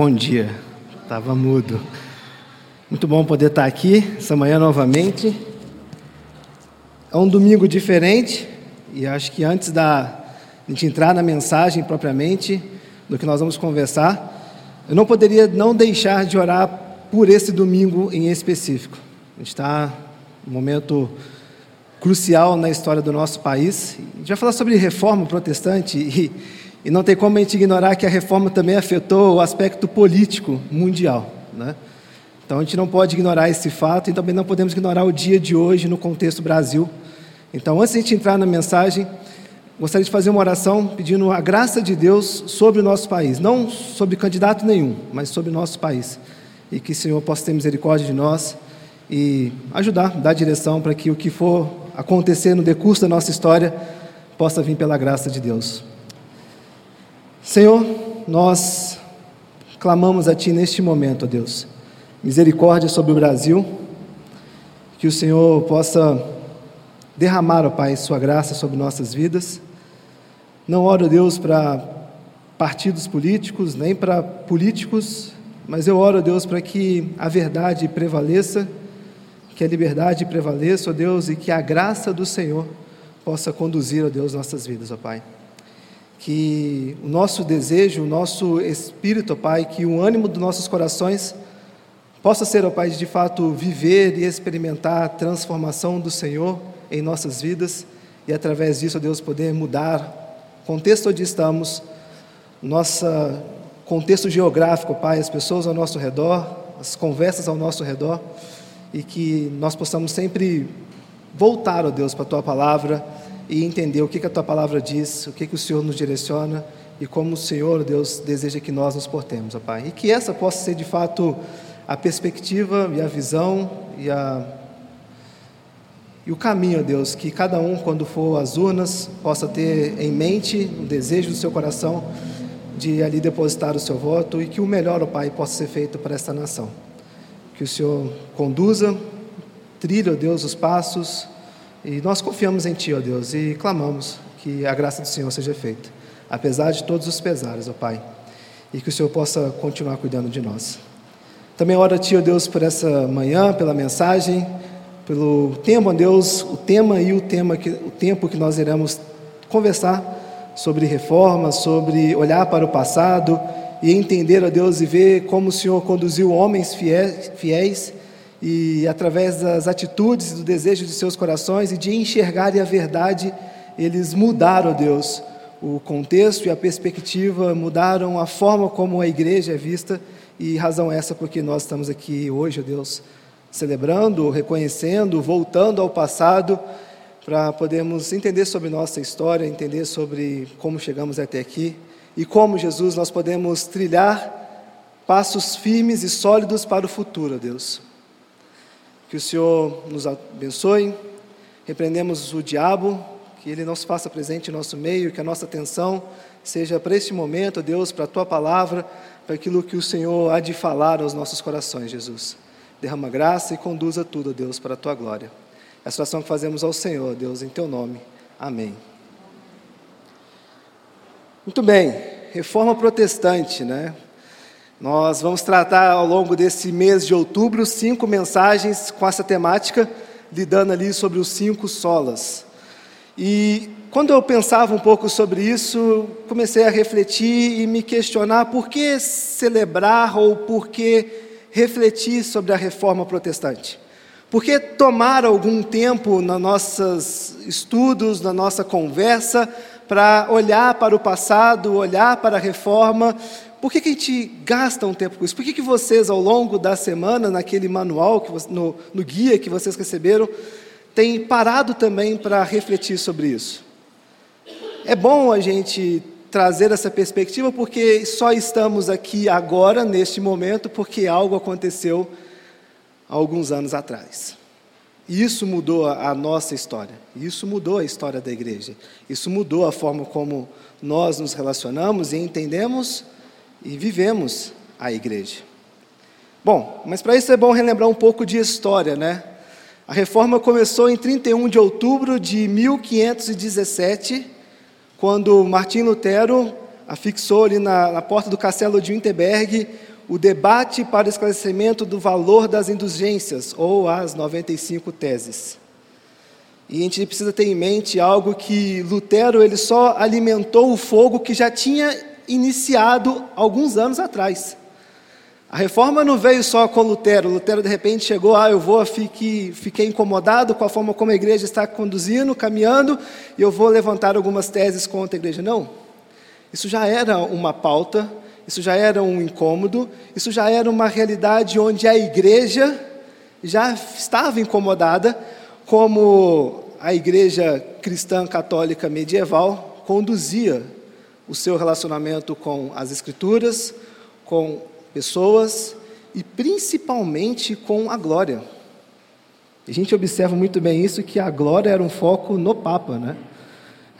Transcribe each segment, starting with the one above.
Bom dia. Estava mudo. Muito bom poder estar aqui essa manhã novamente. É um domingo diferente e acho que antes da gente entrar na mensagem propriamente do que nós vamos conversar, eu não poderia não deixar de orar por esse domingo em específico. A gente está num momento crucial na história do nosso país. A gente vai falar sobre reforma protestante e e não tem como a gente ignorar que a reforma também afetou o aspecto político mundial. Né? Então a gente não pode ignorar esse fato e também não podemos ignorar o dia de hoje no contexto Brasil. Então, antes de a gente entrar na mensagem, gostaria de fazer uma oração pedindo a graça de Deus sobre o nosso país, não sobre candidato nenhum, mas sobre o nosso país. E que o Senhor possa ter misericórdia de nós e ajudar, dar direção para que o que for acontecer no decurso da nossa história possa vir pela graça de Deus. Senhor, nós clamamos a Ti neste momento, ó Deus, misericórdia sobre o Brasil, que o Senhor possa derramar, ó Pai, Sua graça sobre nossas vidas. Não oro, Deus, para partidos políticos, nem para políticos, mas eu oro, Deus, para que a verdade prevaleça, que a liberdade prevaleça, ó Deus, e que a graça do Senhor possa conduzir, ó Deus, nossas vidas, ó Pai que o nosso desejo, o nosso espírito, ó Pai, que o ânimo dos nossos corações possa ser, ó Pai, de fato viver e experimentar a transformação do Senhor em nossas vidas e através disso, ó Deus, poder mudar o contexto onde estamos, nosso contexto geográfico, Pai, as pessoas ao nosso redor, as conversas ao nosso redor e que nós possamos sempre voltar, ó Deus, para a Tua palavra e entender o que, que a tua palavra diz, o que, que o Senhor nos direciona e como o Senhor, Deus, deseja que nós nos portemos, ó Pai. E que essa possa ser de fato a perspectiva e a visão e, a, e o caminho, ó Deus, que cada um, quando for às urnas, possa ter em mente o desejo do seu coração de ali depositar o seu voto e que o melhor, ó Pai, possa ser feito para esta nação. Que o Senhor conduza, trilhe, ó Deus, os passos e nós confiamos em Ti, ó Deus, e clamamos que a graça do Senhor seja feita, apesar de todos os pesares, ó Pai, e que o Senhor possa continuar cuidando de nós. Também oro a Ti, ó Deus, por essa manhã, pela mensagem, pelo tema, ó Deus, o tema e o tema que, o tempo que nós iremos conversar sobre reforma, sobre olhar para o passado e entender, ó Deus, e ver como o Senhor conduziu homens fiéis, fiéis e através das atitudes do desejo de seus corações e de enxergarem a verdade, eles mudaram, Deus, o contexto e a perspectiva, mudaram a forma como a igreja é vista e razão essa porque nós estamos aqui hoje, Deus, celebrando, reconhecendo, voltando ao passado para podermos entender sobre nossa história, entender sobre como chegamos até aqui e como Jesus nós podemos trilhar passos firmes e sólidos para o futuro, Deus. Que o Senhor nos abençoe. Repreendemos o diabo, que ele não se faça presente em nosso meio, que a nossa atenção seja para este momento, Deus, para a tua palavra, para aquilo que o Senhor há de falar aos nossos corações, Jesus. Derrama graça e conduza tudo, Deus, para a tua glória. É a situação que fazemos ao Senhor, Deus, em teu nome. Amém. Muito bem, reforma protestante, né? Nós vamos tratar ao longo desse mês de outubro cinco mensagens com essa temática, lidando ali sobre os cinco solas. E quando eu pensava um pouco sobre isso, comecei a refletir e me questionar por que celebrar ou por que refletir sobre a reforma protestante. Por que tomar algum tempo nos nossos estudos, na nossa conversa, para olhar para o passado, olhar para a reforma por que, que a gente gasta um tempo com isso? Por que, que vocês, ao longo da semana, naquele manual, que, no, no guia que vocês receberam, têm parado também para refletir sobre isso? É bom a gente trazer essa perspectiva porque só estamos aqui agora, neste momento, porque algo aconteceu há alguns anos atrás. E isso mudou a nossa história, isso mudou a história da igreja, isso mudou a forma como nós nos relacionamos e entendemos e vivemos a igreja. Bom, mas para isso é bom relembrar um pouco de história, né? A reforma começou em 31 de outubro de 1517, quando Martim Lutero afixou ali na, na porta do castelo de Winterberg o debate para o esclarecimento do valor das indulgências, ou as 95 teses. E a gente precisa ter em mente algo que Lutero ele só alimentou o fogo que já tinha iniciado alguns anos atrás. A reforma não veio só com Lutero. Lutero, de repente, chegou, ah, eu vou, fiquei, incomodado com a forma como a igreja está conduzindo, caminhando, e eu vou levantar algumas teses contra a igreja. Não. Isso já era uma pauta, isso já era um incômodo, isso já era uma realidade onde a igreja já estava incomodada, como a igreja cristã católica medieval conduzia o seu relacionamento com as Escrituras, com pessoas e principalmente com a glória. A gente observa muito bem isso, que a glória era um foco no Papa, né?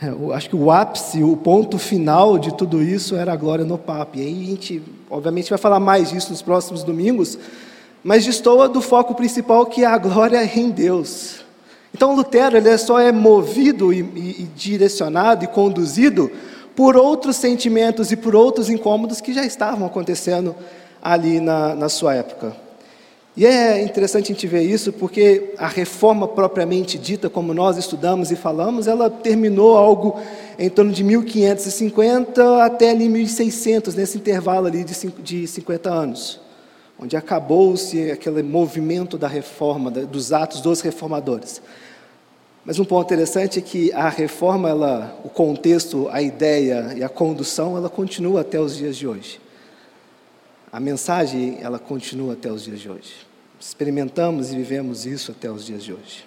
É, eu acho que o ápice, o ponto final de tudo isso era a glória no Papa. E aí a gente, obviamente, vai falar mais disso nos próximos domingos, mas destoa do foco principal que é a glória em Deus. Então Lutero ele só é movido e, e, e direcionado e conduzido por outros sentimentos e por outros incômodos que já estavam acontecendo ali na, na sua época. E é interessante a gente ver isso porque a reforma propriamente dita, como nós estudamos e falamos, ela terminou algo em torno de 1550 até ali 1600, nesse intervalo ali de 50 anos, onde acabou-se aquele movimento da reforma, dos atos dos reformadores. Mas um ponto interessante é que a reforma, ela, o contexto, a ideia e a condução, ela continua até os dias de hoje. A mensagem, ela continua até os dias de hoje. Experimentamos e vivemos isso até os dias de hoje.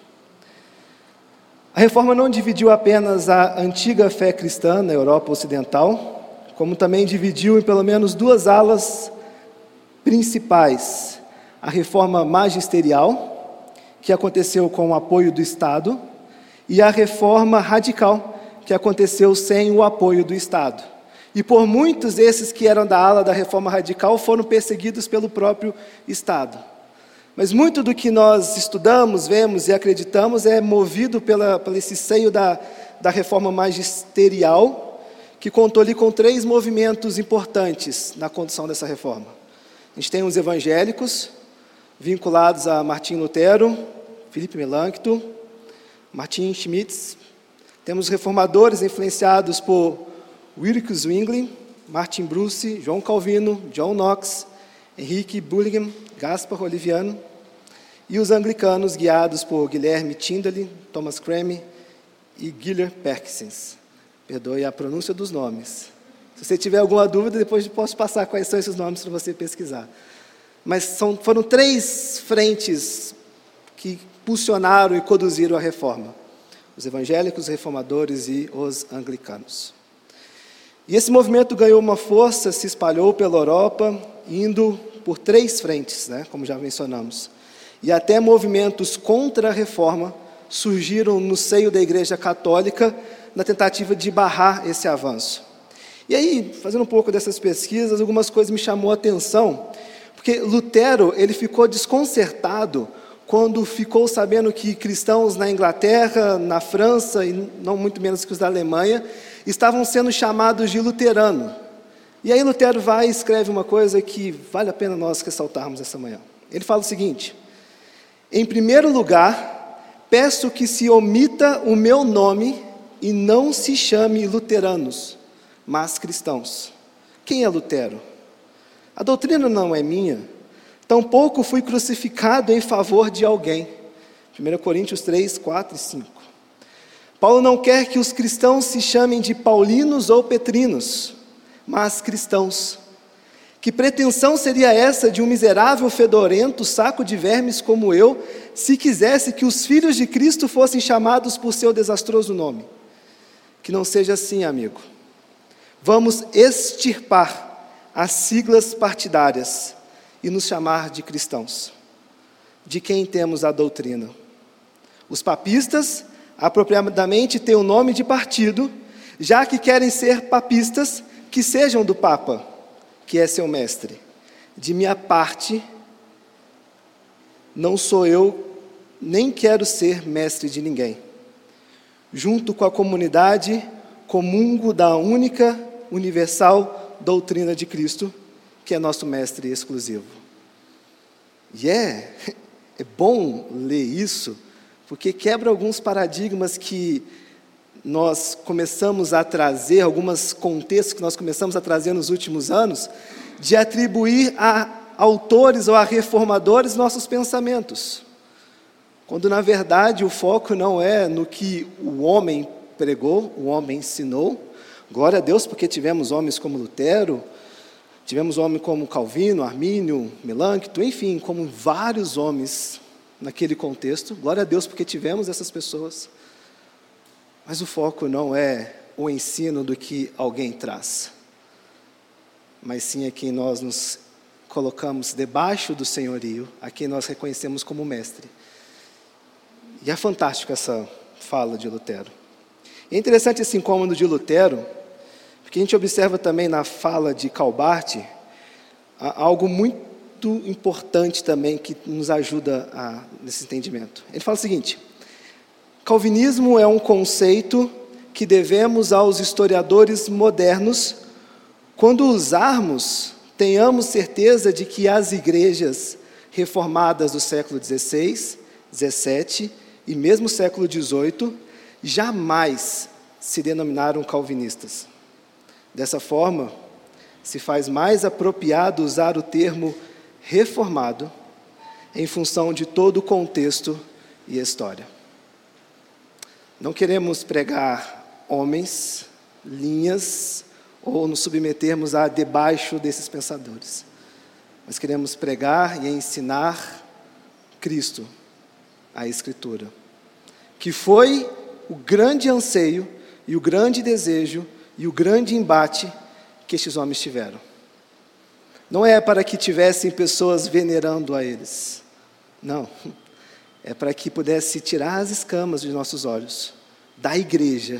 A reforma não dividiu apenas a antiga fé cristã na Europa Ocidental, como também dividiu em pelo menos duas alas principais: a reforma magisterial, que aconteceu com o apoio do Estado, e a reforma radical, que aconteceu sem o apoio do Estado. E por muitos desses que eram da ala da reforma radical foram perseguidos pelo próprio Estado. Mas muito do que nós estudamos, vemos e acreditamos é movido pela, pelo esse seio da, da reforma magisterial, que contou ali com três movimentos importantes na condução dessa reforma. A gente tem os evangélicos, vinculados a Martim Lutero, Filipe Melancto Martin Schmitz. Temos reformadores influenciados por Wilke Zwingli, Martin Bruce, João Calvino, John Knox, Henrique Bullingham, Gaspar Oliviano. E os anglicanos guiados por Guilherme Tyndale, Thomas Creme e Guilherme Perkins. Perdoe a pronúncia dos nomes. Se você tiver alguma dúvida, depois posso passar quais são esses nomes para você pesquisar. Mas são, foram três frentes que impulsionaram e conduziram a reforma: os evangélicos, os reformadores e os anglicanos. E esse movimento ganhou uma força, se espalhou pela Europa, indo por três frentes, né, como já mencionamos. E até movimentos contra a reforma surgiram no seio da Igreja Católica na tentativa de barrar esse avanço. E aí, fazendo um pouco dessas pesquisas, algumas coisas me chamou a atenção, porque Lutero ele ficou desconcertado quando ficou sabendo que cristãos na Inglaterra, na França e não muito menos que os da Alemanha estavam sendo chamados de luterano. E aí Lutero vai e escreve uma coisa que vale a pena nós ressaltarmos essa manhã. Ele fala o seguinte: Em primeiro lugar, peço que se omita o meu nome e não se chame luteranos, mas cristãos. Quem é Lutero? A doutrina não é minha, Tampouco fui crucificado em favor de alguém. 1 Coríntios 3, 4 e 5. Paulo não quer que os cristãos se chamem de paulinos ou petrinos, mas cristãos. Que pretensão seria essa de um miserável, fedorento, saco de vermes como eu, se quisesse que os filhos de Cristo fossem chamados por seu desastroso nome? Que não seja assim, amigo. Vamos extirpar as siglas partidárias e nos chamar de cristãos. De quem temos a doutrina? Os papistas, apropriadamente, têm o nome de partido, já que querem ser papistas, que sejam do Papa, que é seu mestre. De minha parte, não sou eu, nem quero ser mestre de ninguém. Junto com a comunidade, comungo da única universal doutrina de Cristo, que é nosso mestre exclusivo. E é, é bom ler isso, porque quebra alguns paradigmas que nós começamos a trazer, alguns contextos que nós começamos a trazer nos últimos anos, de atribuir a autores ou a reformadores nossos pensamentos. Quando na verdade o foco não é no que o homem pregou, o homem ensinou. Glória a Deus porque tivemos homens como Lutero, tivemos homens como Calvino, Armínio, Melancto, enfim, como vários homens naquele contexto. Glória a Deus porque tivemos essas pessoas. Mas o foco não é o ensino do que alguém traz, mas sim a quem nós nos colocamos debaixo do senhorio, a quem nós reconhecemos como mestre. E é fantástico essa fala de Lutero. É interessante esse incômodo de Lutero, porque a gente observa também na fala de Calbart algo muito importante também que nos ajuda a, nesse entendimento. Ele fala o seguinte: Calvinismo é um conceito que devemos aos historiadores modernos. Quando usarmos, tenhamos certeza de que as igrejas reformadas do século XVI, XVII e mesmo século XVIII jamais se denominaram calvinistas. Dessa forma, se faz mais apropriado usar o termo reformado em função de todo o contexto e história. Não queremos pregar homens, linhas, ou nos submetermos a debaixo desses pensadores. Mas queremos pregar e ensinar Cristo, a Escritura, que foi o grande anseio e o grande desejo e o grande embate que estes homens tiveram. Não é para que tivessem pessoas venerando a eles. Não é para que pudesse tirar as escamas de nossos olhos da igreja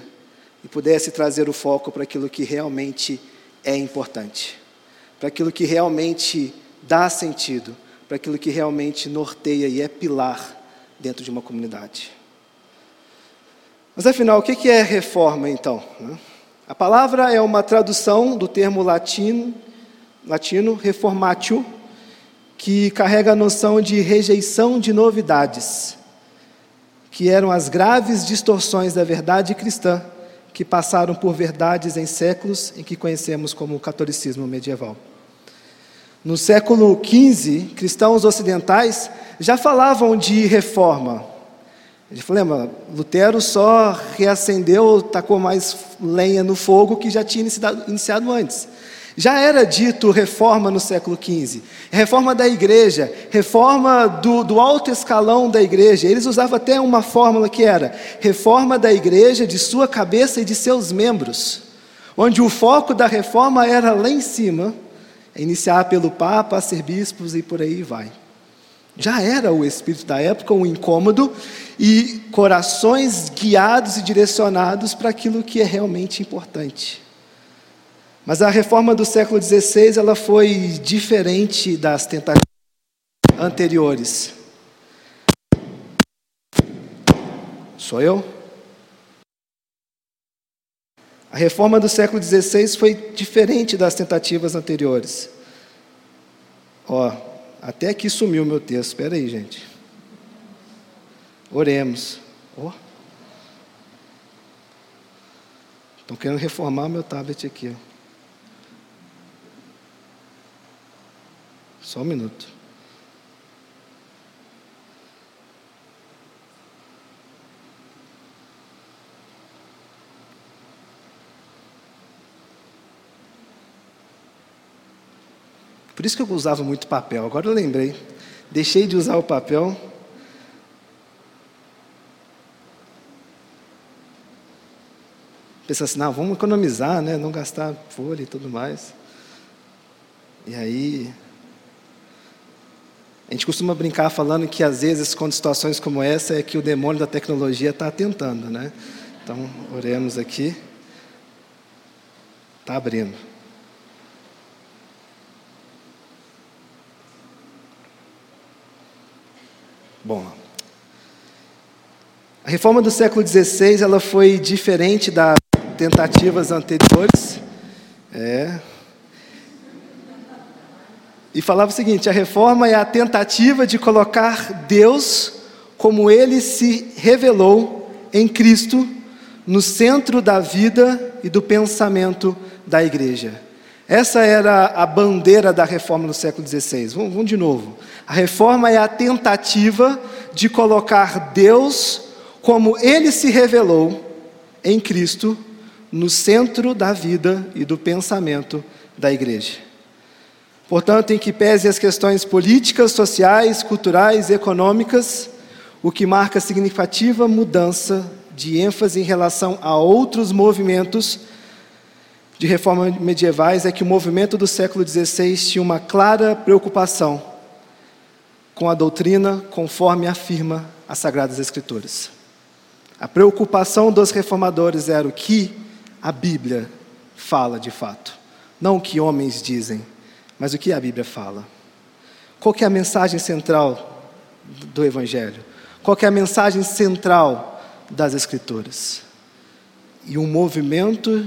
e pudesse trazer o foco para aquilo que realmente é importante, para aquilo que realmente dá sentido, para aquilo que realmente norteia e é pilar dentro de uma comunidade. Mas afinal, o que é reforma então? A palavra é uma tradução do termo latino, latino reformatio, que carrega a noção de rejeição de novidades, que eram as graves distorções da verdade cristã que passaram por verdades em séculos em que conhecemos como catolicismo medieval. No século XV, cristãos ocidentais já falavam de reforma. Ele falou, lembra, Lutero só reacendeu, tacou mais lenha no fogo que já tinha iniciado, antes. Já era dito reforma no século XV, reforma da igreja, reforma do, do, alto escalão da igreja. Eles usavam até uma fórmula que era reforma da igreja de sua cabeça e de seus membros, onde o foco da reforma era lá em cima, iniciar pelo Papa, ser bispos e por aí vai. Já era o espírito da época, um incômodo e corações guiados e direcionados para aquilo que é realmente importante. Mas a reforma do século XVI ela foi diferente das tentativas anteriores. Sou eu? A reforma do século XVI foi diferente das tentativas anteriores. Ó, até aqui sumiu meu texto. Espera aí, gente. Oremos. Ó. Estão querendo reformar meu tablet aqui. Só um minuto. Por isso que eu usava muito papel. Agora eu lembrei. Deixei de usar o papel. Pensando assim, não, vamos economizar, né? Não gastar folha e tudo mais. E aí a gente costuma brincar falando que às vezes, com situações como essa, é que o demônio da tecnologia está tentando, né? Então, oremos aqui. Está abrindo. Bom, a reforma do século XVI ela foi diferente das tentativas anteriores. É. E falava o seguinte: a reforma é a tentativa de colocar Deus como ele se revelou em Cristo no centro da vida e do pensamento da igreja. Essa era a bandeira da reforma no século XVI. Vamos, vamos de novo. A reforma é a tentativa de colocar Deus como ele se revelou em Cristo no centro da vida e do pensamento da igreja. Portanto, em que pese as questões políticas, sociais, culturais e econômicas, o que marca significativa mudança de ênfase em relação a outros movimentos de reforma medievais é que o movimento do século XVI tinha uma clara preocupação com a doutrina conforme afirma as Sagradas Escrituras. A preocupação dos reformadores era o que a Bíblia fala de fato, não o que homens dizem, mas o que a Bíblia fala. Qual é a mensagem central do Evangelho? Qual é a mensagem central das Escrituras? E um movimento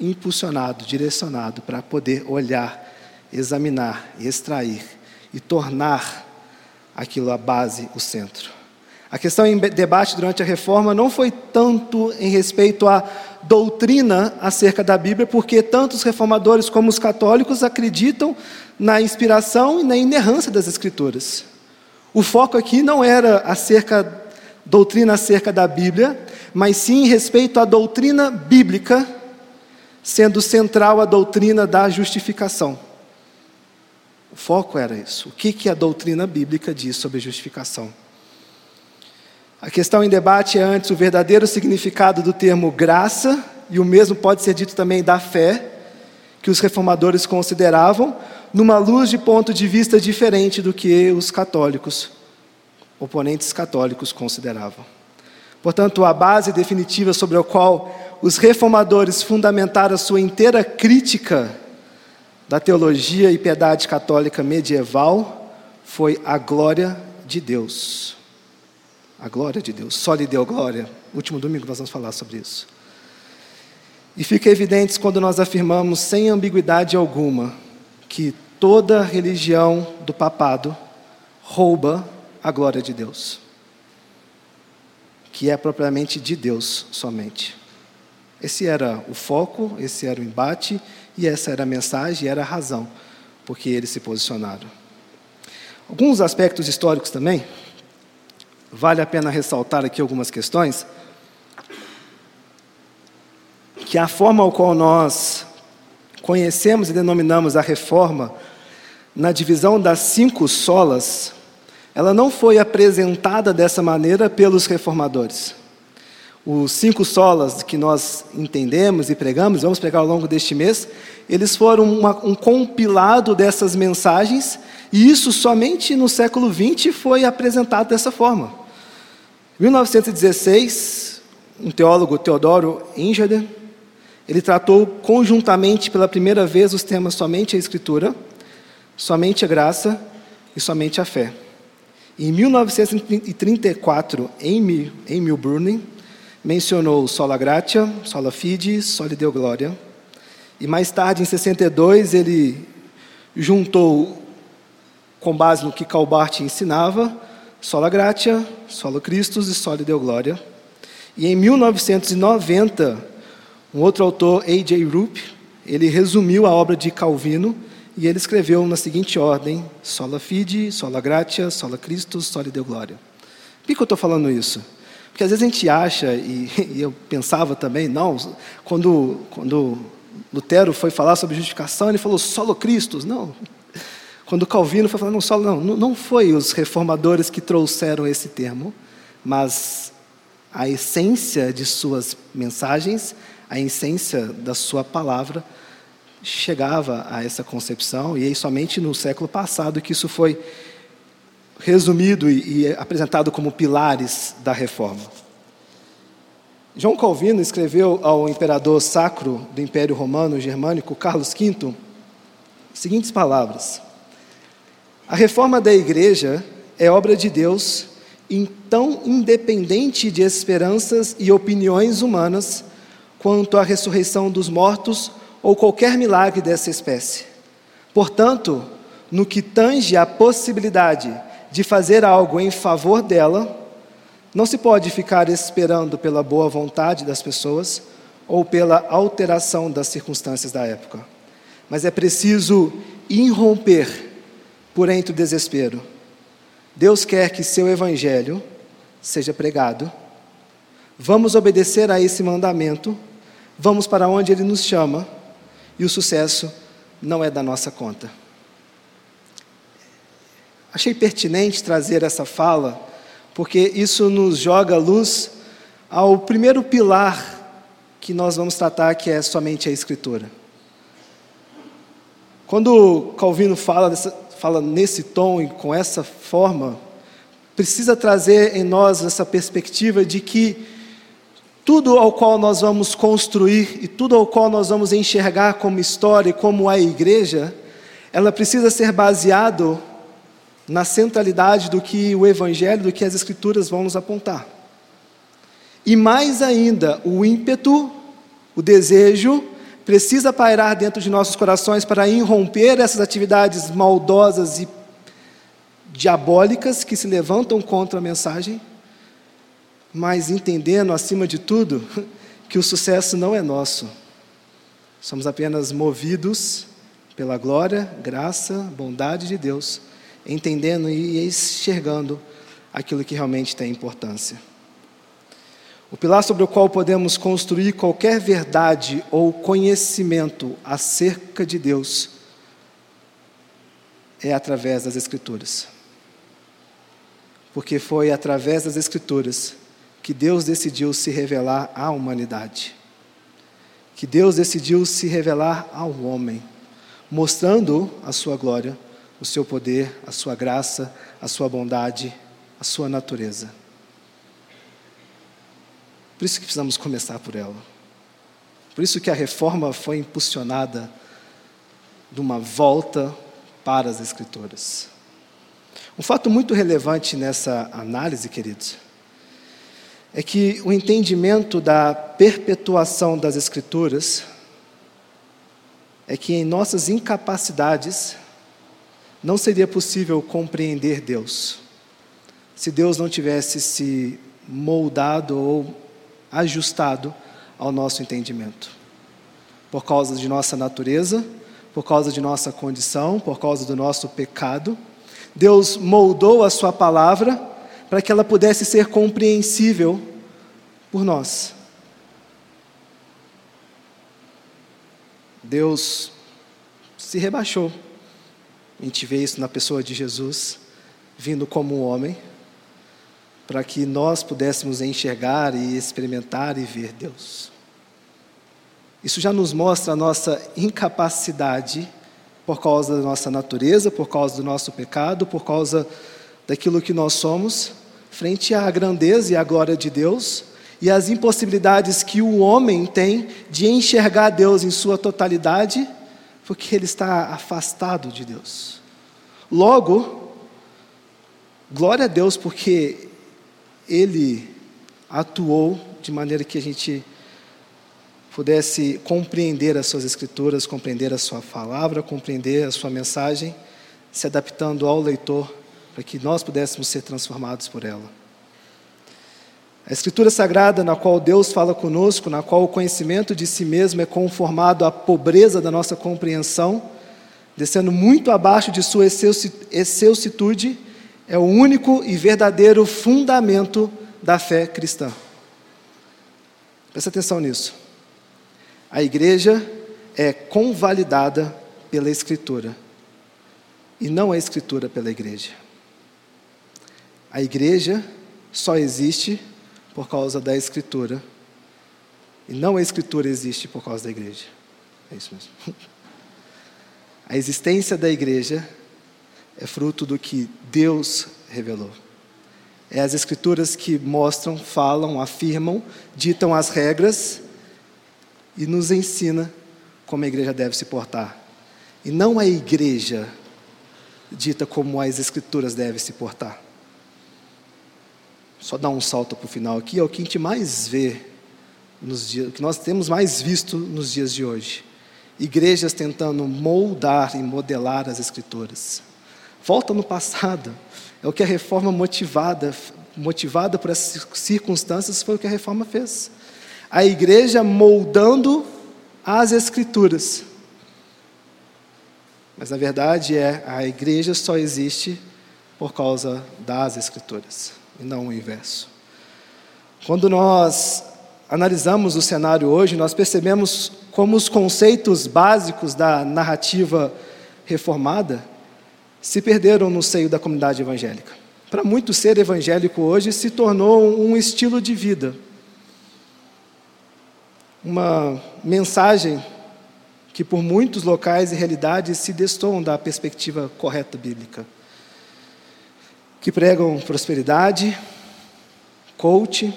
impulsionado, direcionado para poder olhar, examinar, extrair e tornar aquilo a base, o centro. A questão em debate durante a reforma não foi tanto em respeito à doutrina acerca da Bíblia, porque tanto os reformadores como os católicos acreditam na inspiração e na inerrância das Escrituras. O foco aqui não era acerca doutrina acerca da Bíblia, mas sim em respeito à doutrina bíblica sendo central a doutrina da justificação. O foco era isso. O que, que a doutrina bíblica diz sobre justificação? A questão em debate é antes o verdadeiro significado do termo graça, e o mesmo pode ser dito também da fé, que os reformadores consideravam, numa luz de ponto de vista diferente do que os católicos, oponentes católicos, consideravam. Portanto, a base definitiva sobre a qual os reformadores fundamentaram a sua inteira crítica da teologia e piedade católica medieval foi a glória de Deus. A glória de Deus, só lhe deu glória. Último domingo nós vamos falar sobre isso. E fica evidente quando nós afirmamos sem ambiguidade alguma que toda religião do papado rouba a glória de Deus, que é propriamente de Deus somente. Esse era o foco, esse era o embate, e essa era a mensagem, era a razão porque eles se posicionaram. Alguns aspectos históricos também, vale a pena ressaltar aqui algumas questões, que a forma ao qual nós conhecemos e denominamos a reforma, na divisão das cinco solas, ela não foi apresentada dessa maneira pelos reformadores. Os cinco solas que nós entendemos e pregamos, vamos pregar ao longo deste mês, eles foram uma, um compilado dessas mensagens, e isso somente no século XX foi apresentado dessa forma. Em 1916, um teólogo, Teodoro Ingerder, ele tratou conjuntamente pela primeira vez os temas somente a Escritura, somente a graça e somente a fé. Em 1934, em, em Milburn, mencionou sola gratia, sola fide, soli deo glória. E mais tarde, em 62, ele juntou, com base no que Calbart ensinava, sola gratia, sola Christus e soli deo glória. E em 1990, um outro autor, A.J. Rupp, ele resumiu a obra de Calvino e ele escreveu na seguinte ordem: sola fide, sola gratia, sola Christus, soli deo glória. Por que eu estou falando isso? Porque às vezes a gente acha, e, e eu pensava também, não, quando, quando Lutero foi falar sobre justificação, ele falou solo Cristo. Não. Quando Calvino foi falar, não, solo, não, não foi os reformadores que trouxeram esse termo, mas a essência de suas mensagens, a essência da sua palavra, chegava a essa concepção, e aí somente no século passado que isso foi resumido e, e apresentado como pilares da reforma. João Calvino escreveu ao imperador sacro do Império Romano Germânico, Carlos V, seguintes palavras: A reforma da igreja é obra de Deus, tão independente de esperanças e opiniões humanas, quanto a ressurreição dos mortos ou qualquer milagre dessa espécie. Portanto, no que tange a possibilidade de fazer algo em favor dela, não se pode ficar esperando pela boa vontade das pessoas ou pela alteração das circunstâncias da época, mas é preciso irromper por entre o desespero. Deus quer que seu evangelho seja pregado. Vamos obedecer a esse mandamento, vamos para onde ele nos chama, e o sucesso não é da nossa conta. Achei pertinente trazer essa fala, porque isso nos joga luz ao primeiro pilar que nós vamos tratar, que é somente a Escritura. Quando Calvino fala, dessa, fala nesse tom e com essa forma, precisa trazer em nós essa perspectiva de que tudo ao qual nós vamos construir e tudo ao qual nós vamos enxergar como história e como a igreja, ela precisa ser baseado na centralidade do que o evangelho, do que as escrituras vão nos apontar. E mais ainda, o ímpeto, o desejo, precisa pairar dentro de nossos corações para irromper essas atividades maldosas e diabólicas que se levantam contra a mensagem, mas entendendo, acima de tudo, que o sucesso não é nosso. Somos apenas movidos pela glória, graça, bondade de Deus, entendendo e enxergando aquilo que realmente tem importância. O pilar sobre o qual podemos construir qualquer verdade ou conhecimento acerca de Deus é através das Escrituras. Porque foi através das Escrituras que Deus decidiu se revelar à humanidade. Que Deus decidiu se revelar ao homem, mostrando a sua glória, o seu poder, a sua graça, a sua bondade, a sua natureza. Por isso que precisamos começar por ela. Por isso que a reforma foi impulsionada de uma volta para as Escrituras. Um fato muito relevante nessa análise, queridos, é que o entendimento da perpetuação das Escrituras é que em nossas incapacidades não seria possível compreender Deus se Deus não tivesse se moldado ou ajustado ao nosso entendimento. Por causa de nossa natureza, por causa de nossa condição, por causa do nosso pecado, Deus moldou a Sua palavra para que ela pudesse ser compreensível por nós. Deus se rebaixou. A gente vê isso na pessoa de Jesus, vindo como homem para que nós pudéssemos enxergar e experimentar e ver Deus. Isso já nos mostra a nossa incapacidade por causa da nossa natureza, por causa do nosso pecado, por causa daquilo que nós somos, frente à grandeza e à glória de Deus e às impossibilidades que o homem tem de enxergar Deus em sua totalidade, porque ele está afastado de Deus. Logo, glória a Deus, porque ele atuou de maneira que a gente pudesse compreender as suas escrituras, compreender a sua palavra, compreender a sua mensagem, se adaptando ao leitor, para que nós pudéssemos ser transformados por ela. A Escritura Sagrada, na qual Deus fala conosco, na qual o conhecimento de si mesmo é conformado à pobreza da nossa compreensão, descendo muito abaixo de sua excelsitude, é o único e verdadeiro fundamento da fé cristã. Presta atenção nisso. A igreja é convalidada pela Escritura e não a Escritura pela igreja. A igreja só existe por causa da Escritura e não a Escritura existe por causa da igreja. É isso mesmo. A existência da igreja é fruto do que Deus revelou. É as Escrituras que mostram, falam, afirmam, ditam as regras e nos ensina como a igreja deve se portar. E não a igreja dita como as Escrituras devem se portar. Só dar um salto para o final aqui, é o que a gente mais vê nos dias, o que nós temos mais visto nos dias de hoje. igrejas tentando moldar e modelar as Escrituras. Volta no passado. É o que a reforma motivada, motivada por essas circunstâncias, foi o que a reforma fez. A igreja moldando as Escrituras. Mas na verdade é a igreja só existe por causa das Escrituras e não o inverso. Quando nós analisamos o cenário hoje, nós percebemos como os conceitos básicos da narrativa reformada se perderam no seio da comunidade evangélica. Para muitos, ser evangélico hoje se tornou um estilo de vida, uma mensagem que, por muitos locais e realidades, se destoam da perspectiva correta bíblica, que pregam prosperidade, coach,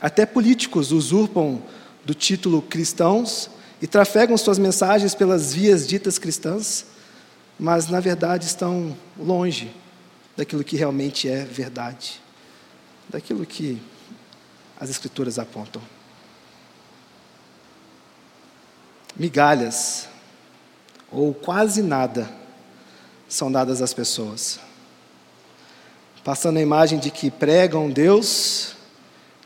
até políticos usurpam do título cristãos e trafegam suas mensagens pelas vias ditas cristãs, mas na verdade estão longe daquilo que realmente é verdade, daquilo que as Escrituras apontam. Migalhas, ou quase nada, são dadas às pessoas, passando a imagem de que pregam Deus,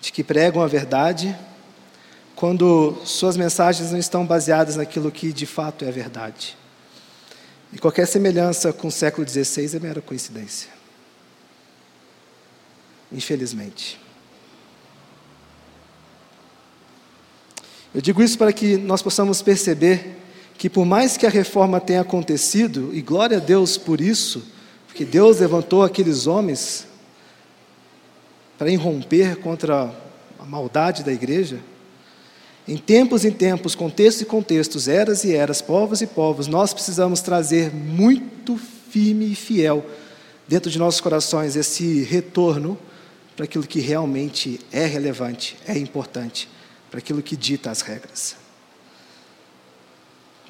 de que pregam a verdade, quando suas mensagens não estão baseadas naquilo que de fato é verdade. E qualquer semelhança com o século XVI é mera coincidência. Infelizmente. Eu digo isso para que nós possamos perceber que, por mais que a reforma tenha acontecido, e glória a Deus por isso, porque Deus levantou aqueles homens para irromper contra a maldade da igreja, em tempos em tempos, contextos e contextos, eras e eras, povos e povos, nós precisamos trazer muito firme e fiel dentro de nossos corações esse retorno para aquilo que realmente é relevante, é importante, para aquilo que dita as regras.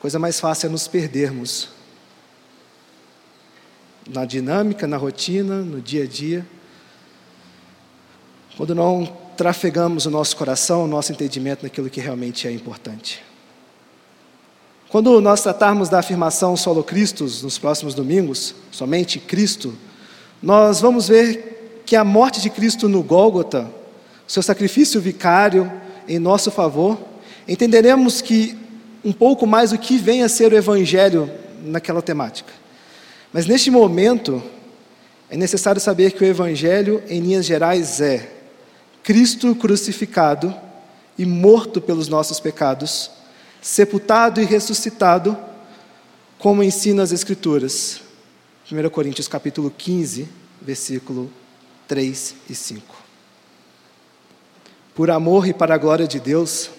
Coisa mais fácil é nos perdermos na dinâmica, na rotina, no dia a dia, quando não trafegamos o nosso coração, o nosso entendimento naquilo que realmente é importante. Quando nós tratarmos da afirmação solo Cristo nos próximos domingos, somente Cristo, nós vamos ver que a morte de Cristo no Gólgota, seu sacrifício vicário em nosso favor, entenderemos que um pouco mais o que vem a ser o evangelho naquela temática. Mas neste momento, é necessário saber que o evangelho, em linhas gerais, é Cristo crucificado e morto pelos nossos pecados, sepultado e ressuscitado, como ensina as Escrituras. 1 Coríntios capítulo 15, versículo 3 e 5. Por amor e para a glória de Deus,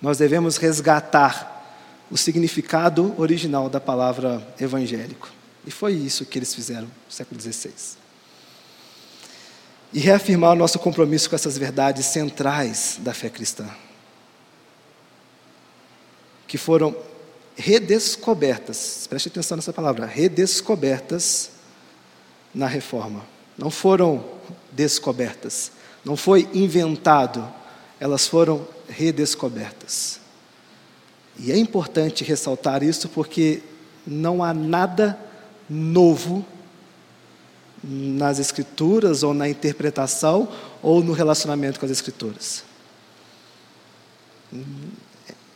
nós devemos resgatar o significado original da palavra evangélico. E foi isso que eles fizeram no século XVI e reafirmar o nosso compromisso com essas verdades centrais da fé cristã, que foram redescobertas, preste atenção nessa palavra, redescobertas na reforma. Não foram descobertas, não foi inventado, elas foram redescobertas. E é importante ressaltar isso porque não há nada novo nas escrituras, ou na interpretação, ou no relacionamento com as escrituras.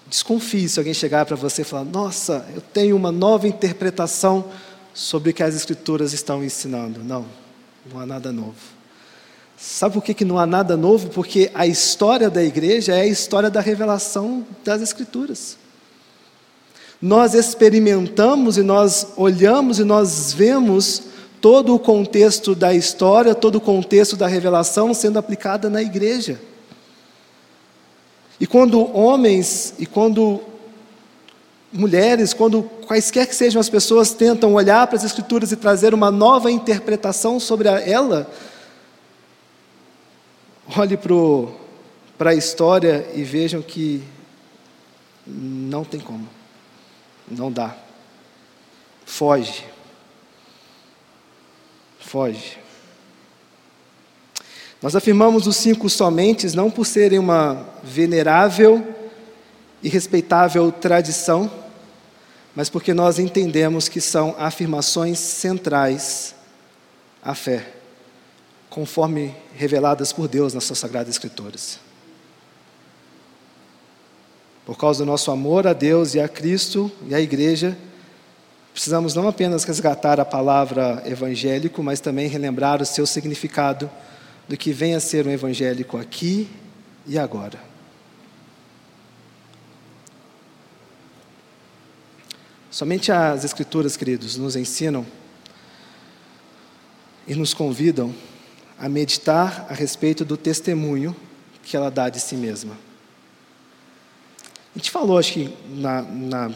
Desconfie se alguém chegar para você e falar: Nossa, eu tenho uma nova interpretação sobre o que as escrituras estão ensinando. Não, não há nada novo. Sabe por que, que não há nada novo? Porque a história da igreja é a história da revelação das escrituras. Nós experimentamos e nós olhamos e nós vemos todo o contexto da história, todo o contexto da revelação sendo aplicada na igreja. E quando homens e quando mulheres, quando quaisquer que sejam as pessoas tentam olhar para as Escrituras e trazer uma nova interpretação sobre ela, olhe para a história e vejam que não tem como, não dá, foge foge. Nós afirmamos os cinco somentes não por serem uma venerável irrespeitável tradição, mas porque nós entendemos que são afirmações centrais à fé, conforme reveladas por Deus nas suas sagradas escrituras. Por causa do nosso amor a Deus e a Cristo e à igreja, precisamos não apenas resgatar a palavra evangélico, mas também relembrar o seu significado do que vem a ser um evangélico aqui e agora. Somente as Escrituras, queridos, nos ensinam e nos convidam a meditar a respeito do testemunho que ela dá de si mesma. A gente falou, acho que na, na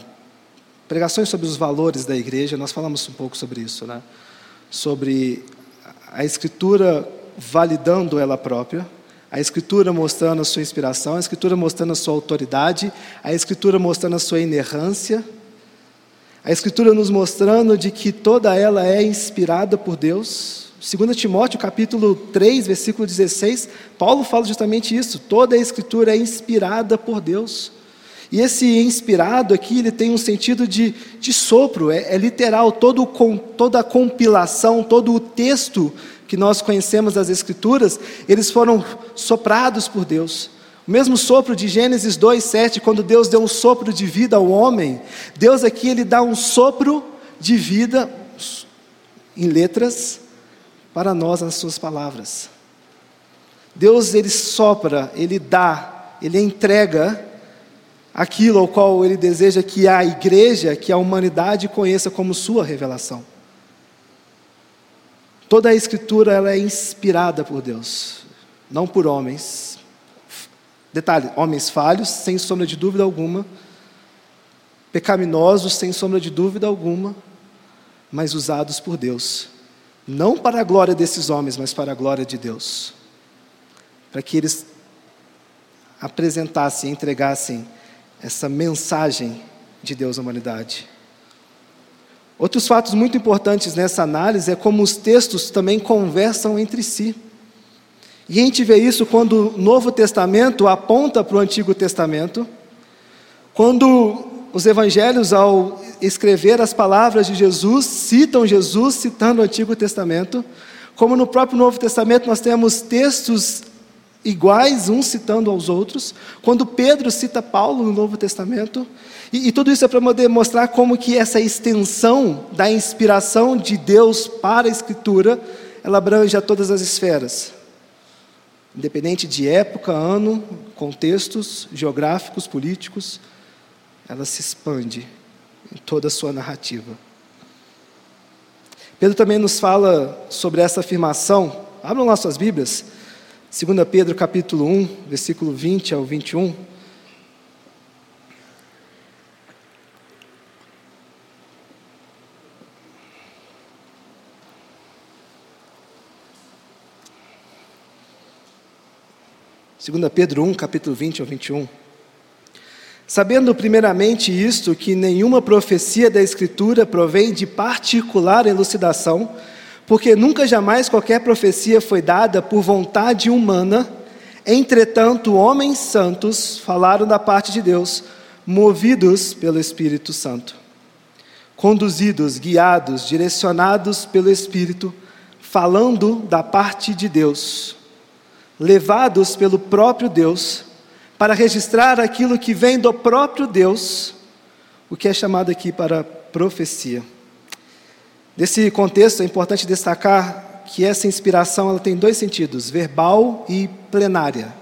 pregações sobre os valores da igreja, nós falamos um pouco sobre isso, né? Sobre a Escritura validando ela própria, a Escritura mostrando a sua inspiração, a Escritura mostrando a sua autoridade, a Escritura mostrando a sua inerrância, a Escritura nos mostrando de que toda ela é inspirada por Deus. 2 Timóteo capítulo 3, versículo 16, Paulo fala justamente isso, toda a Escritura é inspirada por Deus. E esse inspirado aqui, ele tem um sentido de, de sopro, é, é literal, todo, com, toda a compilação, todo o texto que nós conhecemos das Escrituras, eles foram soprados por Deus. O mesmo sopro de Gênesis 2:7, quando Deus deu um sopro de vida ao homem, Deus aqui ele dá um sopro de vida em letras para nós nas suas palavras. Deus ele sopra, ele dá, ele entrega aquilo ao qual ele deseja que a igreja, que a humanidade conheça como sua revelação. Toda a escritura ela é inspirada por Deus, não por homens. Detalhe, homens falhos, sem sombra de dúvida alguma, pecaminosos, sem sombra de dúvida alguma, mas usados por Deus, não para a glória desses homens, mas para a glória de Deus. Para que eles apresentassem, entregassem essa mensagem de Deus à humanidade. Outros fatos muito importantes nessa análise é como os textos também conversam entre si. E a gente vê isso quando o Novo Testamento aponta para o Antigo Testamento, quando os evangelhos, ao escrever as palavras de Jesus, citam Jesus citando o Antigo Testamento, como no próprio Novo Testamento nós temos textos iguais, uns citando aos outros. Quando Pedro cita Paulo no Novo Testamento, e, e tudo isso é para poder mostrar como que essa extensão da inspiração de Deus para a Escritura, ela abrange a todas as esferas. Independente de época, ano, contextos geográficos, políticos, ela se expande em toda a sua narrativa. Pedro também nos fala sobre essa afirmação. Abram lá suas Bíblias. 2 Pedro capítulo 1, versículo 20 ao 21. Segunda Pedro 1, capítulo 20 ao 21. Sabendo primeiramente isto, que nenhuma profecia da Escritura provém de particular elucidação, porque nunca jamais qualquer profecia foi dada por vontade humana, entretanto, homens santos falaram da parte de Deus, movidos pelo Espírito Santo, conduzidos, guiados, direcionados pelo Espírito, falando da parte de Deus, levados pelo próprio Deus, para registrar aquilo que vem do próprio Deus, o que é chamado aqui para profecia. Nesse contexto, é importante destacar que essa inspiração ela tem dois sentidos, verbal e plenária.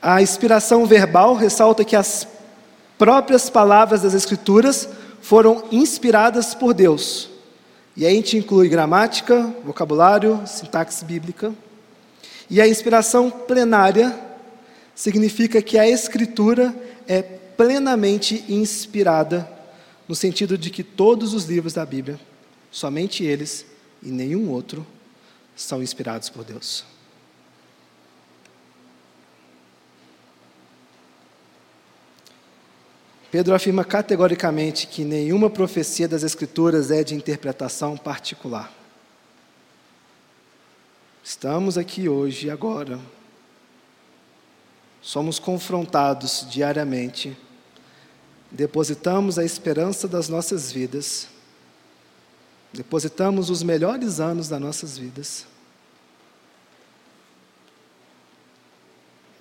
A inspiração verbal ressalta que as próprias palavras das Escrituras foram inspiradas por Deus. E aí a gente inclui gramática, vocabulário, sintaxe bíblica. E a inspiração plenária significa que a Escritura é plenamente inspirada, no sentido de que todos os livros da Bíblia Somente eles e nenhum outro são inspirados por Deus. Pedro afirma categoricamente que nenhuma profecia das Escrituras é de interpretação particular. Estamos aqui hoje e agora, somos confrontados diariamente, depositamos a esperança das nossas vidas, depositamos os melhores anos das nossas vidas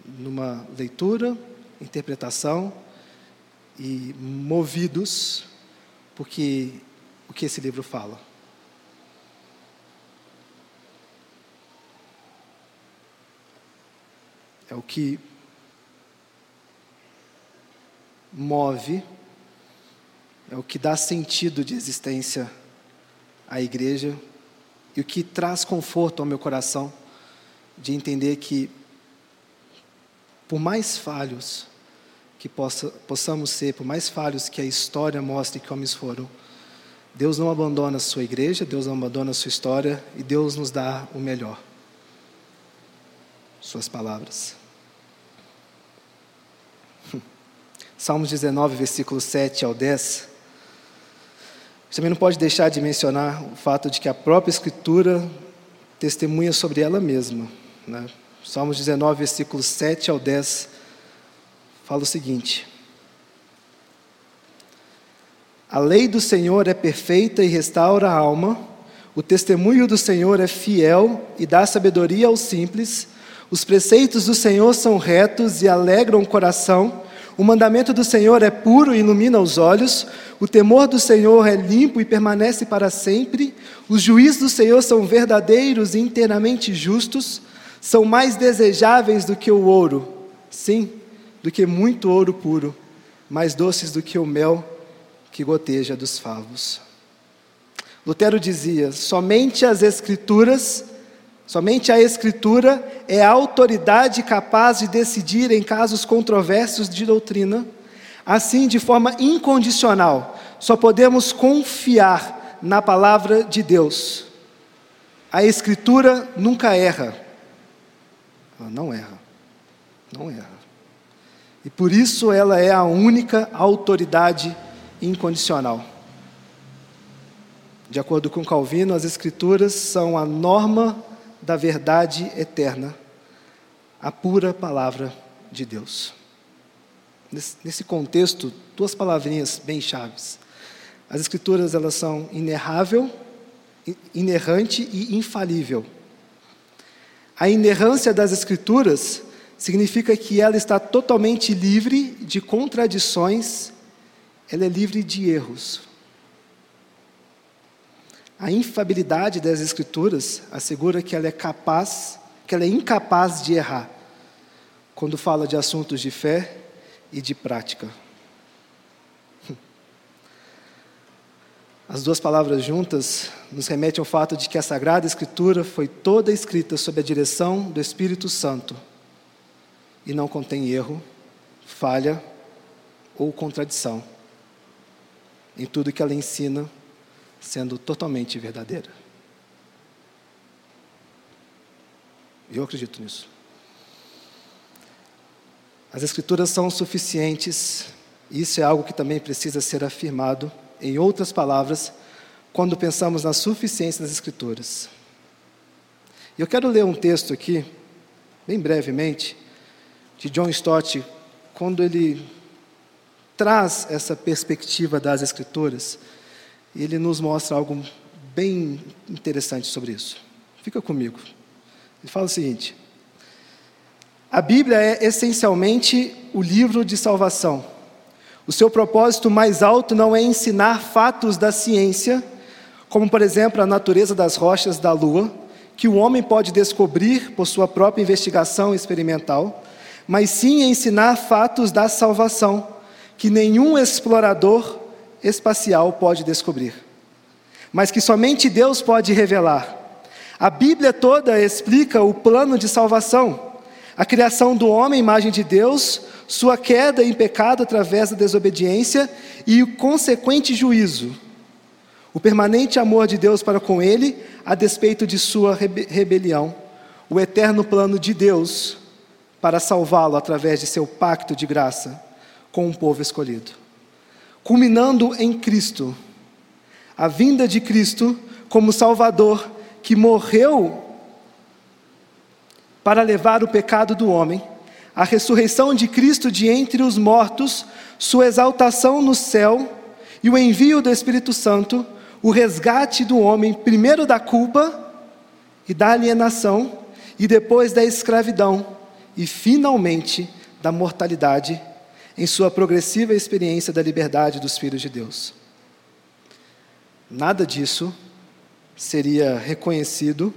numa leitura, interpretação e movidos porque o que esse livro fala. É o que move, é o que dá sentido de existência à igreja e o que traz conforto ao meu coração de entender que, por mais falhos que possa, possamos ser, por mais falhos que a história mostre que homens foram, Deus não abandona a sua igreja, Deus não abandona a sua história e Deus nos dá o melhor. Suas palavras. Salmos 19, versículos 7 ao 10. Você também não pode deixar de mencionar o fato de que a própria Escritura testemunha sobre ela mesma. Né? Salmos 19, versículos 7 ao 10, fala o seguinte: A lei do Senhor é perfeita e restaura a alma, o testemunho do Senhor é fiel e dá sabedoria aos simples, os preceitos do Senhor são retos e alegram o coração. O mandamento do Senhor é puro e ilumina os olhos. O temor do Senhor é limpo e permanece para sempre. Os juízos do Senhor são verdadeiros e inteiramente justos. São mais desejáveis do que o ouro, sim, do que muito ouro puro, mais doces do que o mel que goteja dos favos. Lutero dizia: somente as Escrituras Somente a Escritura é a autoridade capaz de decidir em casos controversos de doutrina. Assim, de forma incondicional, só podemos confiar na palavra de Deus. A Escritura nunca erra. Ela não erra. Não erra. E por isso ela é a única autoridade incondicional. De acordo com Calvino, as Escrituras são a norma da verdade eterna, a pura palavra de Deus. Nesse contexto, duas palavrinhas bem chaves. As escrituras elas são inerrável, inerrante e infalível. A inerrância das escrituras significa que ela está totalmente livre de contradições, ela é livre de erros. A infabilidade das Escrituras assegura que ela é capaz, que ela é incapaz de errar quando fala de assuntos de fé e de prática. As duas palavras juntas nos remetem ao fato de que a Sagrada Escritura foi toda escrita sob a direção do Espírito Santo e não contém erro, falha ou contradição em tudo que ela ensina sendo totalmente verdadeira. Eu acredito nisso. As Escrituras são suficientes, e isso é algo que também precisa ser afirmado, em outras palavras, quando pensamos na suficiência das Escrituras. Eu quero ler um texto aqui, bem brevemente, de John Stott, quando ele traz essa perspectiva das Escrituras e ele nos mostra algo bem interessante sobre isso. Fica comigo. Ele fala o seguinte: A Bíblia é essencialmente o livro de salvação. O seu propósito mais alto não é ensinar fatos da ciência, como por exemplo a natureza das rochas da Lua, que o homem pode descobrir por sua própria investigação experimental, mas sim ensinar fatos da salvação, que nenhum explorador espacial pode descobrir, mas que somente Deus pode revelar. A Bíblia toda explica o plano de salvação, a criação do homem, imagem de Deus, sua queda em pecado através da desobediência e o consequente juízo. O permanente amor de Deus para com ele, a despeito de sua rebe rebelião. O eterno plano de Deus para salvá-lo através de seu pacto de graça com um povo escolhido culminando em Cristo. A vinda de Cristo como Salvador que morreu para levar o pecado do homem, a ressurreição de Cristo de entre os mortos, sua exaltação no céu e o envio do Espírito Santo, o resgate do homem, primeiro da culpa e da alienação, e depois da escravidão, e finalmente da mortalidade, em sua progressiva experiência da liberdade dos filhos de Deus. Nada disso seria reconhecido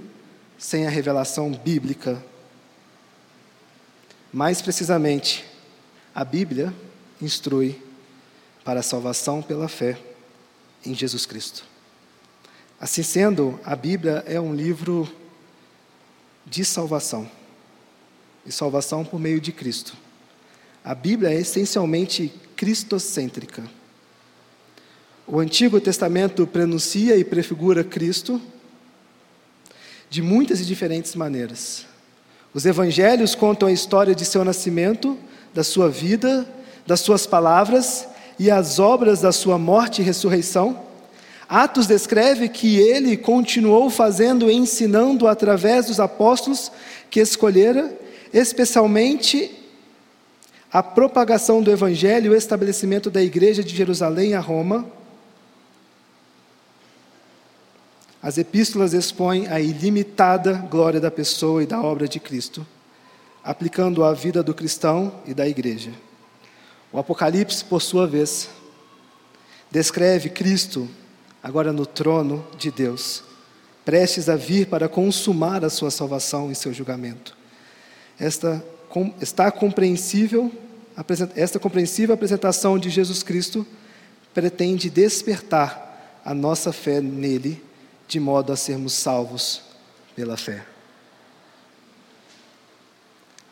sem a revelação bíblica. Mais precisamente, a Bíblia instrui para a salvação pela fé em Jesus Cristo. Assim sendo, a Bíblia é um livro de salvação e salvação por meio de Cristo. A Bíblia é essencialmente cristocêntrica. O Antigo Testamento prenuncia e prefigura Cristo de muitas e diferentes maneiras. Os evangelhos contam a história de seu nascimento, da sua vida, das suas palavras e as obras da sua morte e ressurreição. Atos descreve que ele continuou fazendo e ensinando através dos apóstolos que escolhera, especialmente a propagação do evangelho e o estabelecimento da igreja de Jerusalém a Roma As epístolas expõem a ilimitada glória da pessoa e da obra de Cristo, aplicando à vida do cristão e da igreja. O Apocalipse, por sua vez, descreve Cristo agora no trono de Deus, prestes a vir para consumar a sua salvação e seu julgamento. Esta está compreensível, esta compreensível apresentação de Jesus Cristo pretende despertar a nossa fé nele de modo a sermos salvos pela fé.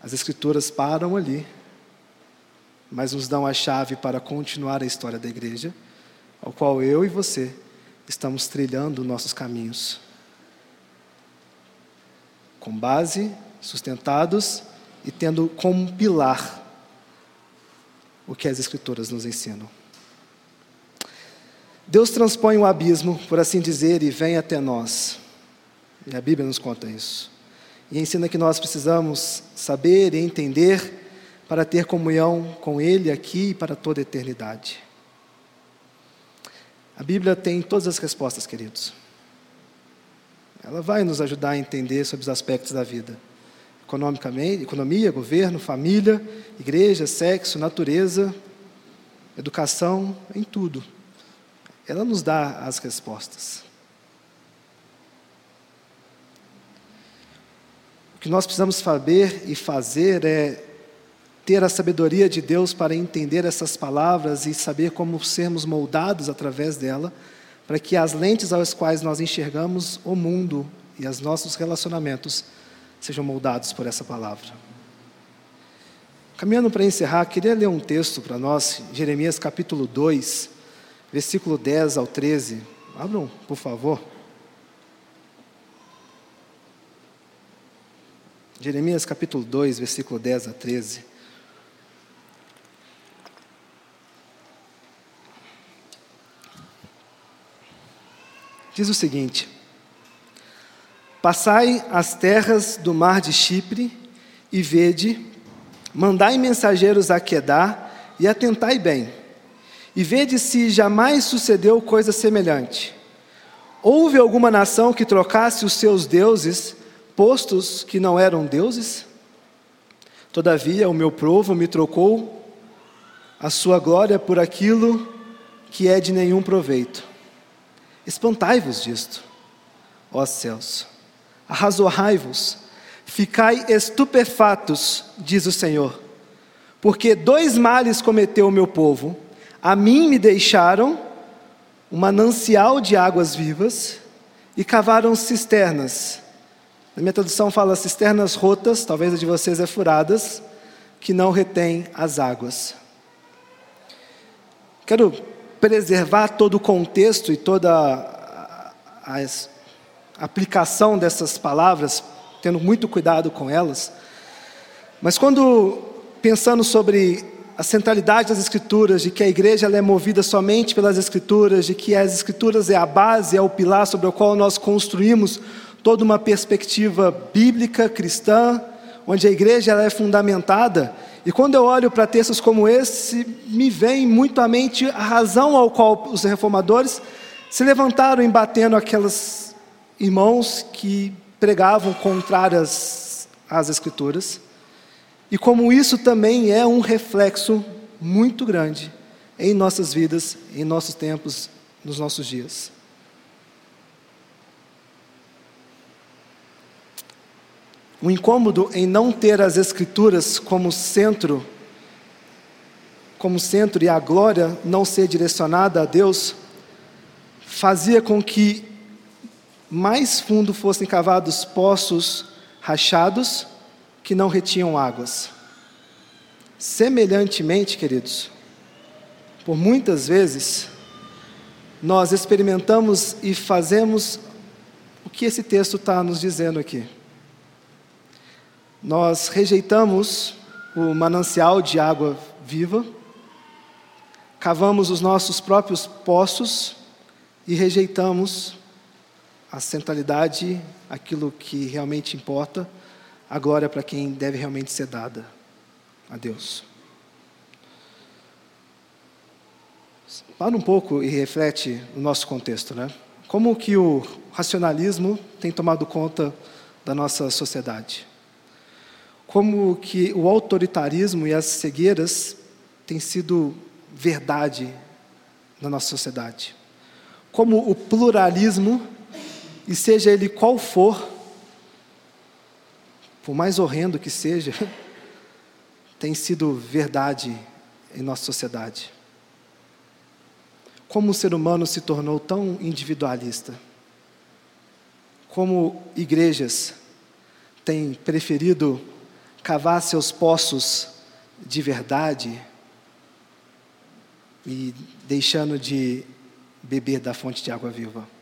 As Escrituras param ali, mas nos dão a chave para continuar a história da igreja, ao qual eu e você estamos trilhando nossos caminhos. Com base, sustentados e tendo como pilar o que as Escrituras nos ensinam. Deus transpõe o abismo, por assim dizer, e vem até nós. E a Bíblia nos conta isso. E ensina que nós precisamos saber e entender para ter comunhão com Ele aqui e para toda a eternidade. A Bíblia tem todas as respostas, queridos. Ela vai nos ajudar a entender sobre os aspectos da vida. Economicamente, economia, governo, família, igreja, sexo, natureza, educação, em tudo ela nos dá as respostas. O que nós precisamos saber e fazer é ter a sabedoria de Deus para entender essas palavras e saber como sermos moldados através dela, para que as lentes às quais nós enxergamos o mundo e os nossos relacionamentos sejam moldados por essa palavra. Caminhando para encerrar, queria ler um texto para nós, Jeremias capítulo 2, versículo 10 ao 13. Abram, por favor. Jeremias capítulo 2, versículo 10 a 13. Diz o seguinte: Passai as terras do mar de Chipre e vede, mandai mensageiros a Quedar e atentai bem e vede se jamais sucedeu coisa semelhante. Houve alguma nação que trocasse os seus deuses, postos que não eram deuses? Todavia, o meu povo me trocou a sua glória por aquilo que é de nenhum proveito. Espantai-vos disto, ó céus, arrazoai-vos, ficai estupefatos, diz o Senhor, porque dois males cometeu o meu povo a mim me deixaram um manancial de águas vivas e cavaram cisternas. Na minha tradução fala cisternas rotas, talvez a de vocês é furadas, que não retém as águas. Quero preservar todo o contexto e toda a, a, a aplicação dessas palavras, tendo muito cuidado com elas. Mas quando pensando sobre a centralidade das Escrituras, de que a igreja é movida somente pelas Escrituras, de que as Escrituras é a base, é o pilar sobre o qual nós construímos toda uma perspectiva bíblica cristã, onde a igreja é fundamentada, e quando eu olho para textos como esse, me vem muito à mente a razão ao qual os reformadores se levantaram embatendo aqueles irmãos que pregavam contrárias às Escrituras, e como isso também é um reflexo muito grande em nossas vidas, em nossos tempos, nos nossos dias. O incômodo em não ter as Escrituras como centro, como centro e a glória não ser direcionada a Deus, fazia com que mais fundo fossem cavados poços rachados que não retinham águas. Semelhantemente, queridos, por muitas vezes, nós experimentamos e fazemos o que esse texto está nos dizendo aqui. Nós rejeitamos o manancial de água viva, cavamos os nossos próprios poços e rejeitamos a centralidade, aquilo que realmente importa, a glória para quem deve realmente ser dada a Deus. Para um pouco e reflete o nosso contexto, né? Como que o racionalismo tem tomado conta da nossa sociedade? como que o autoritarismo e as cegueiras têm sido verdade na nossa sociedade. Como o pluralismo, e seja ele qual for, por mais horrendo que seja, tem sido verdade em nossa sociedade. Como o ser humano se tornou tão individualista. Como igrejas têm preferido cavar seus poços de verdade e deixando de beber da fonte de água viva.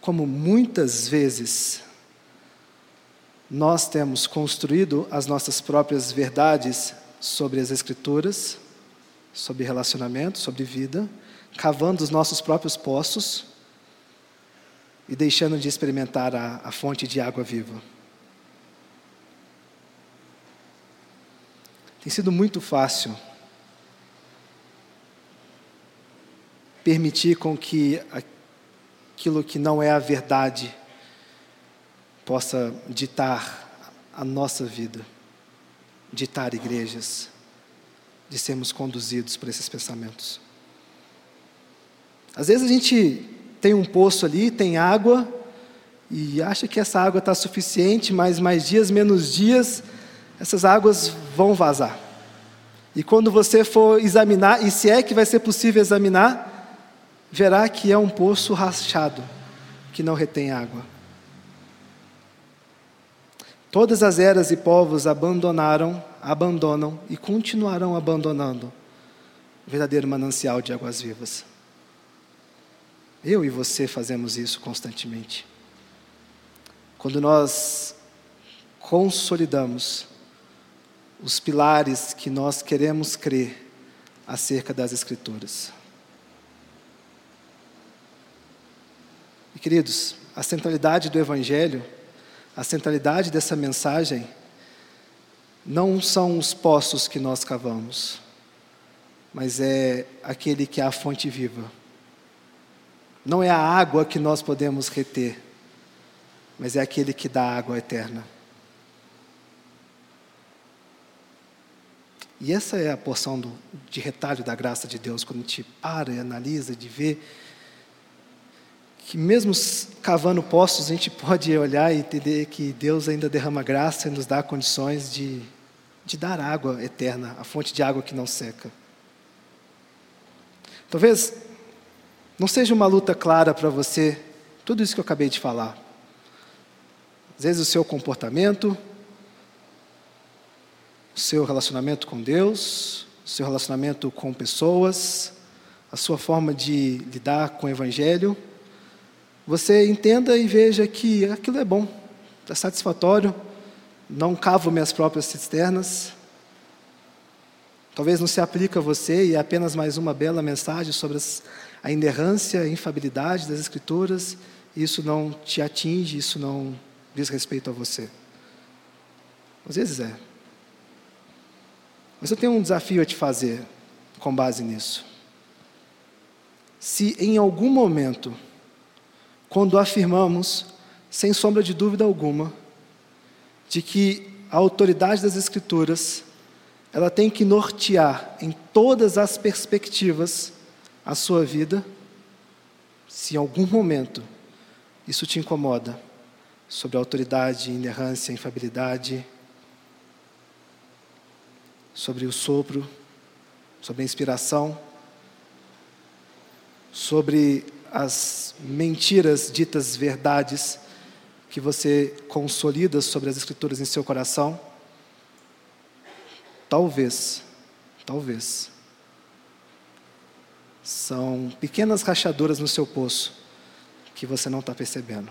Como muitas vezes nós temos construído as nossas próprias verdades sobre as Escrituras, sobre relacionamento, sobre vida, cavando os nossos próprios poços e deixando de experimentar a, a fonte de água viva. Tem sido muito fácil permitir com que aquilo que não é a verdade possa ditar a nossa vida, ditar igrejas, de sermos conduzidos por esses pensamentos. Às vezes a gente tem um poço ali, tem água, e acha que essa água está suficiente, mas mais dias, menos dias, essas águas vão vazar. E quando você for examinar, e se é que vai ser possível examinar, verá que é um poço rachado, que não retém água. Todas as eras e povos abandonaram, abandonam e continuarão abandonando o verdadeiro manancial de águas vivas. Eu e você fazemos isso constantemente. Quando nós consolidamos os pilares que nós queremos crer acerca das Escrituras. Queridos, a centralidade do Evangelho, a centralidade dessa mensagem, não são os poços que nós cavamos, mas é aquele que é a fonte viva. Não é a água que nós podemos reter, mas é aquele que dá água eterna. E essa é a porção do, de retalho da graça de Deus, quando a gente para e analisa, de ver que mesmo cavando poços, a gente pode olhar e entender que Deus ainda derrama graça e nos dá condições de, de dar água eterna, a fonte de água que não seca. Talvez não seja uma luta clara para você tudo isso que eu acabei de falar. Às vezes o seu comportamento, seu relacionamento com Deus, seu relacionamento com pessoas, a sua forma de lidar com o Evangelho, você entenda e veja que aquilo é bom, é satisfatório, não cavo minhas próprias cisternas. Talvez não se aplique a você e é apenas mais uma bela mensagem sobre a inerrância, a infabilidade das Escrituras. Isso não te atinge, isso não diz respeito a você. Às vezes é. Mas eu tenho um desafio a te fazer com base nisso. Se em algum momento, quando afirmamos, sem sombra de dúvida alguma, de que a autoridade das Escrituras ela tem que nortear em todas as perspectivas a sua vida, se em algum momento isso te incomoda, sobre a autoridade, inerrância, infabilidade, sobre o sopro, sobre a inspiração, sobre as mentiras ditas verdades que você consolida sobre as Escrituras em seu coração, talvez, talvez, são pequenas rachaduras no seu poço que você não está percebendo.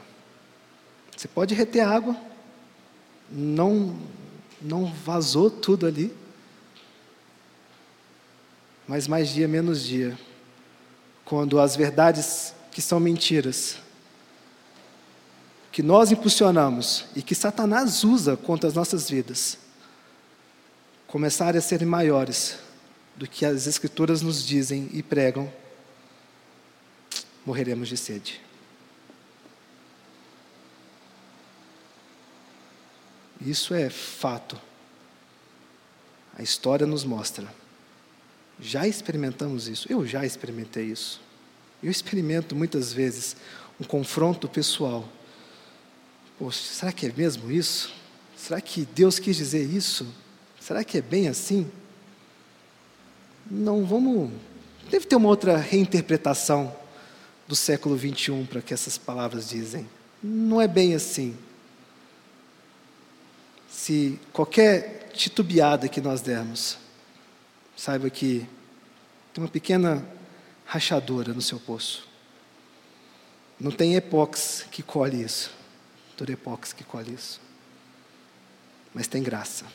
Você pode reter água, não, não vazou tudo ali, mas mais dia, menos dia, quando as verdades que são mentiras, que nós impulsionamos e que Satanás usa contra as nossas vidas, começarem a serem maiores do que as Escrituras nos dizem e pregam, morreremos de sede. Isso é fato. A história nos mostra. Já experimentamos isso. Eu já experimentei isso. Eu experimento muitas vezes um confronto pessoal. Poxa, será que é mesmo isso? Será que Deus quis dizer isso? Será que é bem assim? Não, vamos. Deve ter uma outra reinterpretação do século 21 para que essas palavras dizem. Não é bem assim. Se qualquer titubeada que nós dermos, saiba que tem uma pequena rachadura no seu poço. Não tem epox que colhe isso. Todo epox que colhe isso. Mas tem graça.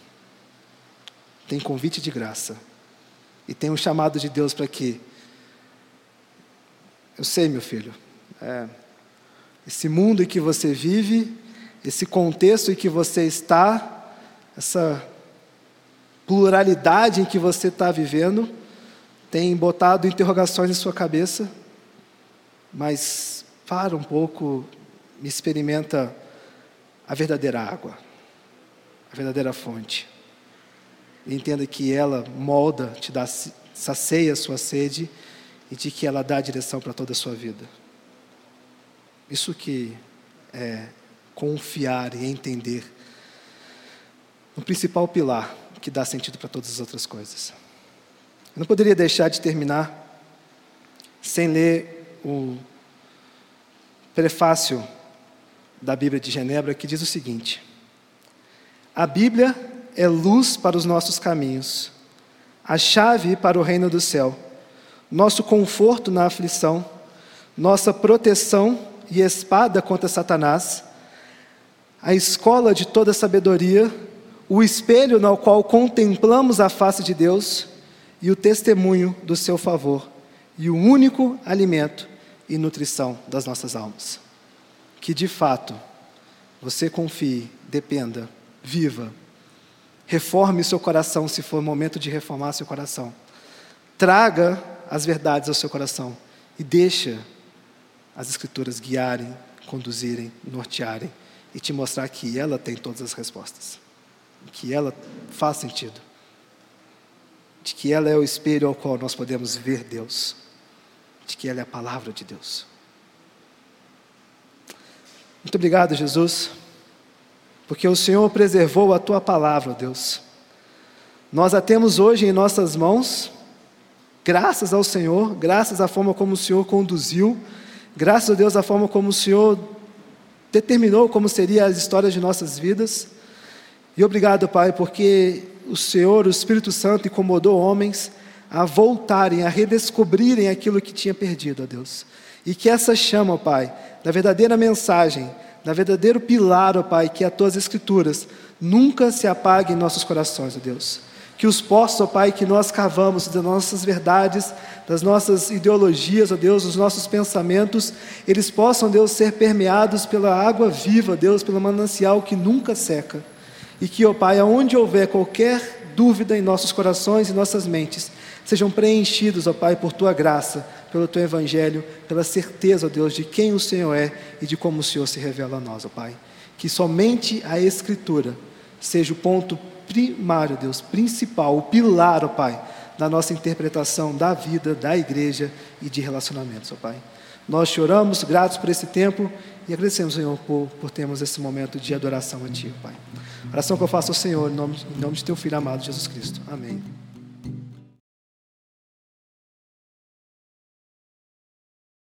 Tem convite de graça. E tem um chamado de Deus para que. Eu sei, meu filho. É, esse mundo em que você vive, esse contexto em que você está, essa pluralidade em que você está vivendo tem botado interrogações em sua cabeça, mas para um pouco e experimenta a verdadeira água, a verdadeira fonte. E entenda que ela molda, te dá, sacia a sua sede e de que ela dá direção para toda a sua vida. Isso que é confiar e entender no principal pilar que dá sentido para todas as outras coisas. Eu não poderia deixar de terminar sem ler o prefácio da Bíblia de Genebra que diz o seguinte: A Bíblia é luz para os nossos caminhos, a chave para o reino do céu, nosso conforto na aflição, nossa proteção e espada contra Satanás, a escola de toda sabedoria o espelho no qual contemplamos a face de Deus e o testemunho do seu favor, e o único alimento e nutrição das nossas almas. Que de fato você confie, dependa, viva, reforme seu coração se for momento de reformar seu coração. Traga as verdades ao seu coração e deixa as escrituras guiarem, conduzirem, nortearem e te mostrar que ela tem todas as respostas que ela faz sentido. De que ela é o espelho ao qual nós podemos ver Deus. De que ela é a palavra de Deus. Muito obrigado, Jesus, porque o Senhor preservou a tua palavra, Deus. Nós a temos hoje em nossas mãos, graças ao Senhor, graças à forma como o Senhor conduziu, graças a Deus à forma como o Senhor determinou como seriam as histórias de nossas vidas. E obrigado, Pai, porque o Senhor, o Espírito Santo, incomodou homens a voltarem, a redescobrirem aquilo que tinha perdido, ó Deus. E que essa chama, ó Pai, da verdadeira mensagem, da verdadeiro pilar, ó Pai, que é as tuas Escrituras, nunca se apague em nossos corações, ó Deus. Que os poços, ó Pai, que nós cavamos das nossas verdades, das nossas ideologias, ó Deus, dos nossos pensamentos, eles possam, Deus, ser permeados pela água viva, Deus, pelo manancial que nunca seca E que, ó Pai, aonde houver qualquer dúvida em nossos corações e nossas mentes, sejam preenchidos, ó Pai, por tua graça, pelo teu evangelho, pela certeza, ó Deus, de quem o Senhor é e de como o Senhor se revela a nós, ó Pai. Que somente a Escritura seja o ponto primário, Deus, principal, o pilar, ó Pai, da nossa interpretação da vida, da igreja e de relacionamentos, ó Pai. Nós choramos, gratos por esse tempo e agradecemos, Senhor, por, por termos esse momento de adoração a Ti, Pai. Oração que eu faço ao Senhor, em nome, em nome de Teu Filho amado, Jesus Cristo. Amém.